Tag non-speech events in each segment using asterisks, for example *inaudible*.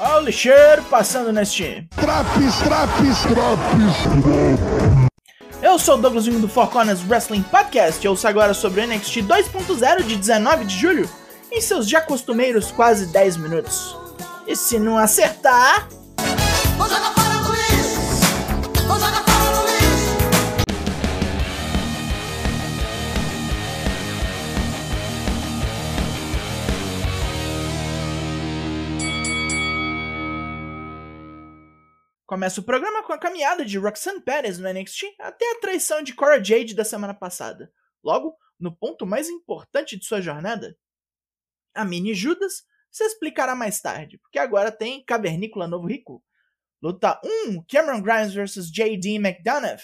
Olha o lixeiro passando neste. Traps, traps, traps. Eu sou o Douglas Jung do Four Corners Wrestling Podcast e ouço agora sobre o NXT 2.0 de 19 de julho, em seus já costumeiros quase 10 minutos. E se não acertar. Começa o programa com a caminhada de Roxanne Perez no NXT até a traição de Cora Jade da semana passada. Logo, no ponto mais importante de sua jornada, a mini Judas se explicará mais tarde, porque agora tem Cavernícola Novo Rico. Luta 1: Cameron Grimes vs JD McDonough.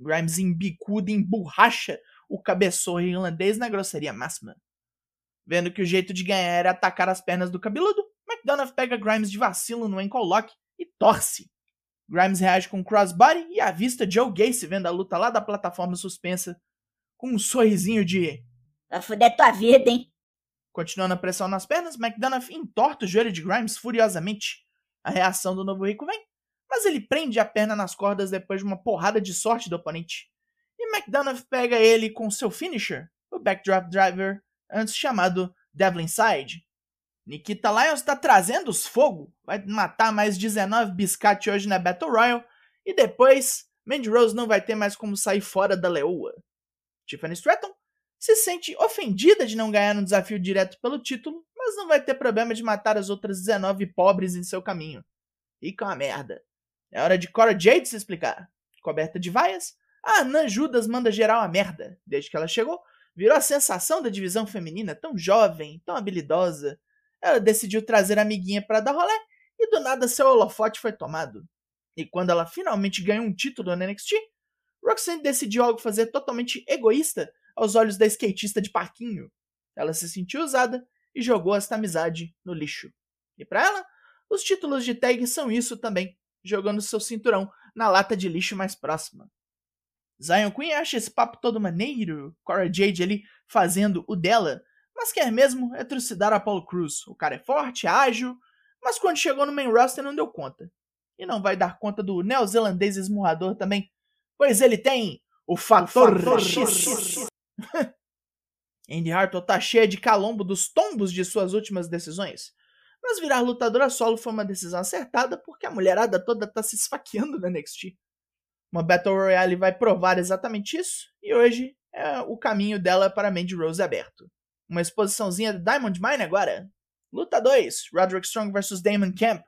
Grimes embicuda em borracha o cabeçorro irlandês na grosseria máxima. Vendo que o jeito de ganhar era atacar as pernas do cabeludo, McDonough pega Grimes de vacilo no ankle lock e torce. Grimes reage com um crossbody e avista Joe Gacy vendo a luta lá da plataforma suspensa com um sorrisinho de Vai fuder tua vida, hein? Continuando a pressão nas pernas, McDonough entorta o joelho de Grimes furiosamente. A reação do novo rico vem, mas ele prende a perna nas cordas depois de uma porrada de sorte do oponente. E McDonough pega ele com seu finisher, o backdrop driver, antes chamado Devil Side. Nikita Lyons está trazendo os fogo, vai matar mais 19 biscate hoje na Battle Royale, e depois Mandy Rose não vai ter mais como sair fora da leoa. Tiffany Stratton se sente ofendida de não ganhar um desafio direto pelo título, mas não vai ter problema de matar as outras 19 pobres em seu caminho. Fica uma merda. É hora de Cora Jade se explicar. Coberta de vaias, a Anã Judas manda gerar uma merda. Desde que ela chegou, virou a sensação da divisão feminina, tão jovem, tão habilidosa. Ela decidiu trazer a amiguinha para dar rolé e do nada seu holofote foi tomado. E quando ela finalmente ganhou um título no NXT, Roxanne decidiu algo fazer totalmente egoísta aos olhos da skatista de parquinho. Ela se sentiu usada e jogou esta amizade no lixo. E para ela, os títulos de tag são isso também, jogando seu cinturão na lata de lixo mais próxima. Zion Queen acha esse papo todo maneiro, Cora Jade ali fazendo o dela, mas quer mesmo é trucidar Apollo Cruz. O cara é forte, ágil, mas quando chegou no main roster não deu conta. E não vai dar conta do neozelandês esmurrador também, pois ele tem o fator, fator X. *laughs* Andy Hartwell tá cheia de calombo dos tombos de suas últimas decisões. Mas virar lutadora solo foi uma decisão acertada porque a mulherada toda tá se esfaqueando na NXT. Uma Battle Royale vai provar exatamente isso, e hoje é o caminho dela para Mandy Rose aberto. Uma exposiçãozinha do Diamond Mine agora. Luta 2, Roderick Strong vs Damon Camp.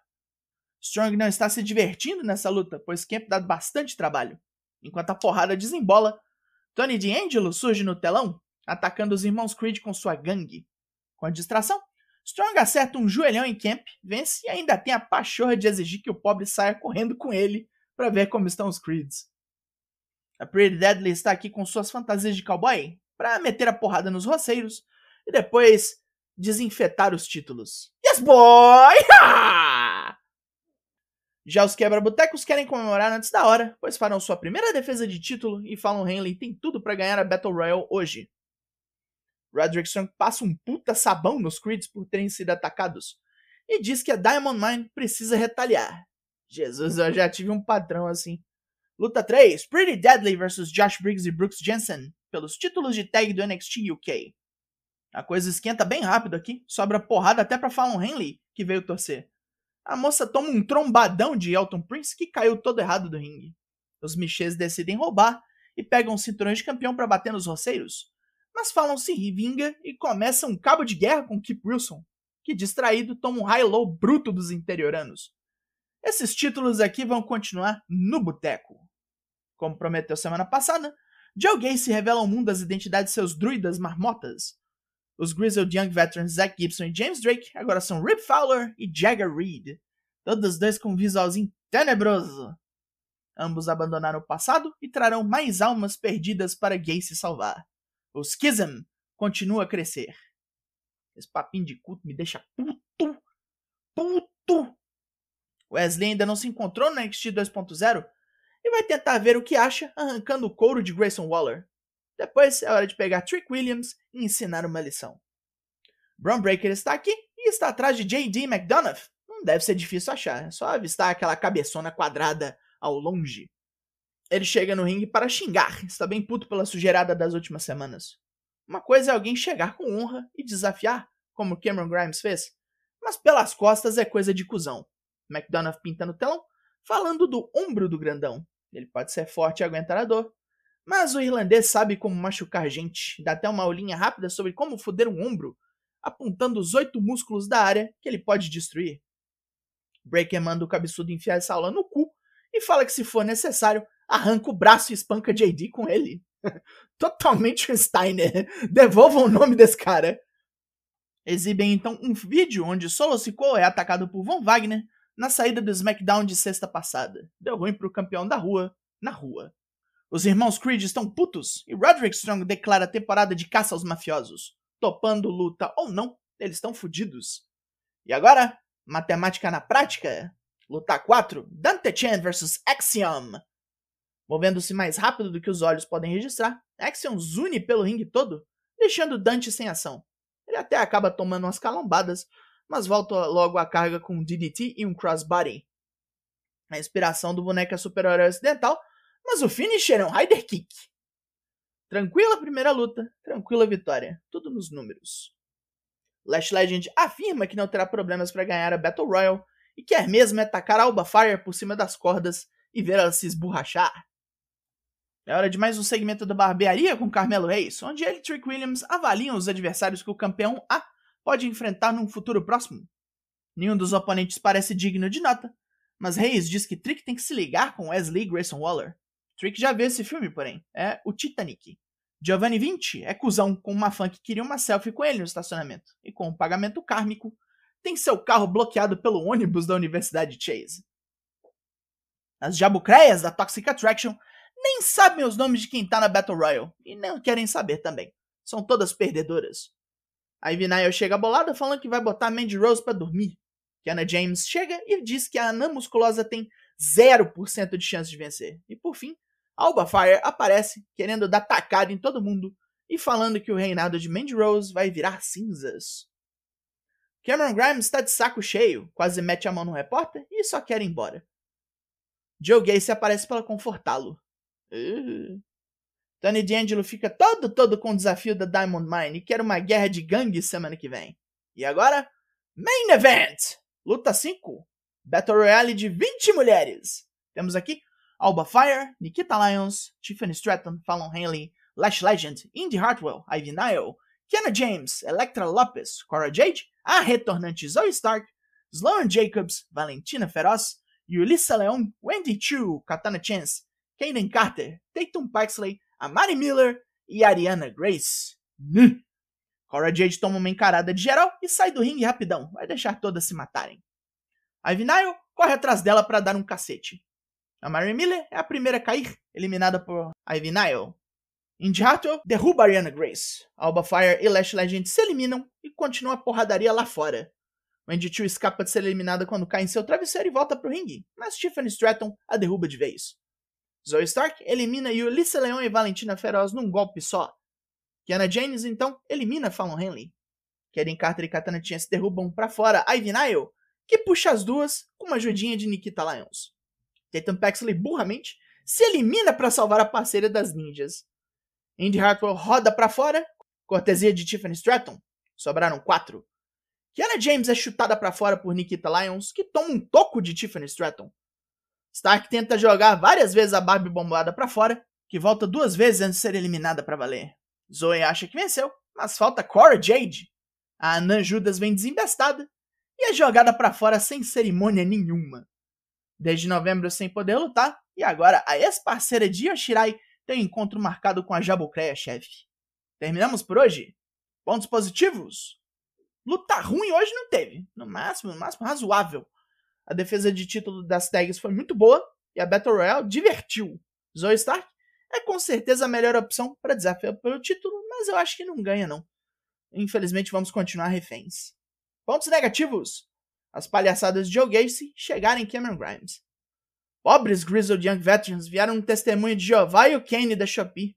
Strong não está se divertindo nessa luta, pois Camp dá bastante trabalho. Enquanto a porrada desembola, Tony D'Angelo surge no telão, atacando os irmãos Creed com sua gangue. Com a distração, Strong acerta um joelhão em Camp, vence e ainda tem a pachorra de exigir que o pobre saia correndo com ele para ver como estão os Creeds. A Pretty Deadly está aqui com suas fantasias de cowboy para meter a porrada nos roceiros e depois desinfetar os títulos. Yes, boy! *laughs* Já os quebra-botecos querem comemorar antes da hora, pois farão sua primeira defesa de título e Fallon Henley tem tudo para ganhar a Battle Royale hoje. Roderick Strong passa um puta sabão nos Creeds por terem sido atacados e diz que a Diamond Mine precisa retaliar. Jesus, eu já tive um padrão assim. Luta 3: Pretty Deadly vs Josh Briggs e Brooks Jensen pelos títulos de tag do NXT UK. A coisa esquenta bem rápido aqui, sobra porrada até pra Fallon Henley, que veio torcer. A moça toma um trombadão de Elton Prince que caiu todo errado do ringue. Os Michês decidem roubar e pegam os cinturões de campeão para bater nos roceiros, mas Fallon se vinga e começa um cabo de guerra com Kip Wilson, que distraído toma um high-low bruto dos interioranos. Esses títulos aqui vão continuar no boteco. Como prometeu semana passada, Joe Gacy revela ao mundo as identidades de seus druidas marmotas. Os Grizzled Young Veterans Zack Gibson e James Drake agora são Rip Fowler e Jagger Reed, todos dois com um visualzinho tenebroso. Ambos abandonaram o passado e trarão mais almas perdidas para Gacy salvar. O Schism continua a crescer. Esse papinho de culto me deixa puto, puto. Wesley ainda não se encontrou no NXT 2.0 e vai tentar ver o que acha arrancando o couro de Grayson Waller. Depois é hora de pegar Trick Williams e ensinar uma lição. Braun Breaker está aqui e está atrás de J.D. McDonough, não deve ser difícil achar, é só avistar aquela cabeçona quadrada ao longe. Ele chega no ringue para xingar, está bem puto pela sujeirada das últimas semanas. Uma coisa é alguém chegar com honra e desafiar, como Cameron Grimes fez, mas pelas costas é coisa de cuzão. McDonough pintando o telão, falando do ombro do grandão. Ele pode ser forte e aguentar a dor, mas o irlandês sabe como machucar gente, dá até uma aulinha rápida sobre como foder um ombro, apontando os oito músculos da área que ele pode destruir. Breaker manda o cabeçudo enfiar essa aula no cu e fala que se for necessário, arranca o braço e espanca JD com ele. *laughs* Totalmente Steiner. Devolvam o nome desse cara. Exibem então um vídeo onde Solo Sikoa é atacado por Von Wagner na saída do SmackDown de sexta passada. Deu ruim pro campeão da rua, na rua. Os irmãos Creed estão putos e Roderick Strong declara temporada de caça aos mafiosos. Topando luta ou não, eles estão fodidos. E agora, matemática na prática. Luta 4, Dante Chan vs Axiom. Movendo-se mais rápido do que os olhos podem registrar, Axiom zune pelo ringue todo, deixando Dante sem ação. Ele até acaba tomando umas calombadas, mas volta logo à carga com um DDT e um crossbody. A inspiração do boneco é super-herói ocidental, mas o finisher é um Rider Kick. Tranquila primeira luta, tranquila vitória, tudo nos números. Lash Legend afirma que não terá problemas para ganhar a Battle Royale e quer mesmo atacar Alba Fire por cima das cordas e ver ela se esborrachar. É hora de mais um segmento da barbearia com Carmelo Reis, onde ele e Trick Williams avaliam os adversários que o campeão A pode enfrentar num futuro próximo. Nenhum dos oponentes parece digno de nota, mas Reis diz que Trick tem que se ligar com Wesley Grayson Waller. Trick já viu esse filme, porém, é o Titanic. Giovanni Vinci é cuzão com uma fã que queria uma selfie com ele no estacionamento, e com um pagamento kármico, tem seu carro bloqueado pelo ônibus da Universidade Chase. As jabucreias da Toxic Attraction nem sabem os nomes de quem tá na Battle Royale, e não querem saber também. São todas perdedoras. A Nile chega bolada falando que vai botar Mandy Rose para dormir. Kiana James chega e diz que a anã musculosa tem 0% de chance de vencer. E por fim, Alba Fire aparece querendo dar tacada em todo mundo e falando que o reinado de Mandy Rose vai virar cinzas. Cameron Grimes está de saco cheio, quase mete a mão no repórter e só quer ir embora. Joe Gacy aparece para confortá-lo. Uh. Tony D'Angelo fica todo todo com o desafio da Diamond Mine e quer uma guerra de gangue semana que vem. E agora, Main Event! Luta 5. Battle Royale de 20 mulheres. Temos aqui Alba Fire, Nikita Lyons, Tiffany Stratton, Fallon Henley, Lash Legend, Indy Hartwell, Ivy Nile, Kiana James, Electra Lopez, Cora Jade, a retornante Zoe Stark, Sloan Jacobs, Valentina Feroz, Yulissa Leon, Wendy Chu, Katana Chance, Kaden Carter, Tatum Paxley, Amari Miller e Ariana Grace. Cora Jade toma uma encarada de geral e sai do ringue rapidão, vai deixar todas se matarem. Ivy Nile corre atrás dela para dar um cacete. A Mary Miller é a primeira a cair, eliminada por Ivy Nile. Indy Hartwell derruba Ariana Grace. Alba Fire e Lash Legend se eliminam e continua a porradaria lá fora. Wendy Chu escapa de ser eliminada quando cai em seu travesseiro e volta pro ringue, mas Tiffany Stratton a derruba de vez. Zoe Stark elimina Ulysses Leon e Valentina Feroz num golpe só. Kiana James, então, elimina Fallon Henley. Karen Carter e Katana Chance derrubam para fora Ivy Nile, que puxa as duas com uma ajudinha de Nikita Lyons. Tatum Paxley burramente se elimina para salvar a parceira das ninjas. Indy Hartwell roda para fora, cortesia de Tiffany Stratton. Sobraram quatro. Kiana James é chutada para fora por Nikita Lyons, que toma um toco de Tiffany Stratton. Stark tenta jogar várias vezes a Barbie bombada para fora, que volta duas vezes antes de ser eliminada para valer. Zoe acha que venceu, mas falta Cora Jade. A Anã Judas vem desembestada e é jogada para fora sem cerimônia nenhuma. Desde novembro sem poder lutar, e agora a ex-parceira de Yoshirai tem encontro marcado com a Jabucreia chefe. Terminamos por hoje? Pontos positivos? Luta ruim hoje não teve. No máximo, no máximo razoável. A defesa de título das tags foi muito boa e a Battle Royale divertiu. Zoe Stark é com certeza a melhor opção para desafiar pelo título, mas eu acho que não ganha não. Infelizmente vamos continuar reféns. Pontos negativos. As palhaçadas de Joe Gacy chegaram em Cameron Grimes. Pobres Grizzled Young Veterans vieram um testemunho de Jeová e o Kane da Shopee.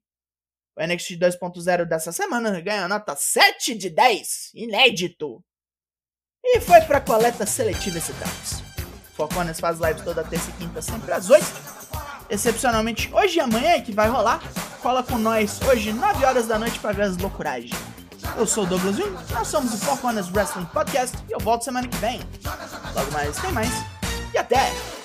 O NXT 2.0 dessa semana ganha nota 7 de 10, inédito. E foi pra coleta seletiva esse Traps. Foconas faz lives toda terça e quinta, sempre às 8. Excepcionalmente hoje e amanhã é que vai rolar. Cola com nós hoje, 9 horas da noite, pra ver as loucuragens. Eu sou o Douglas Jung, nós somos o Four Corners Wrestling Podcast e eu volto semana que vem. Logo mais tem mais. E até!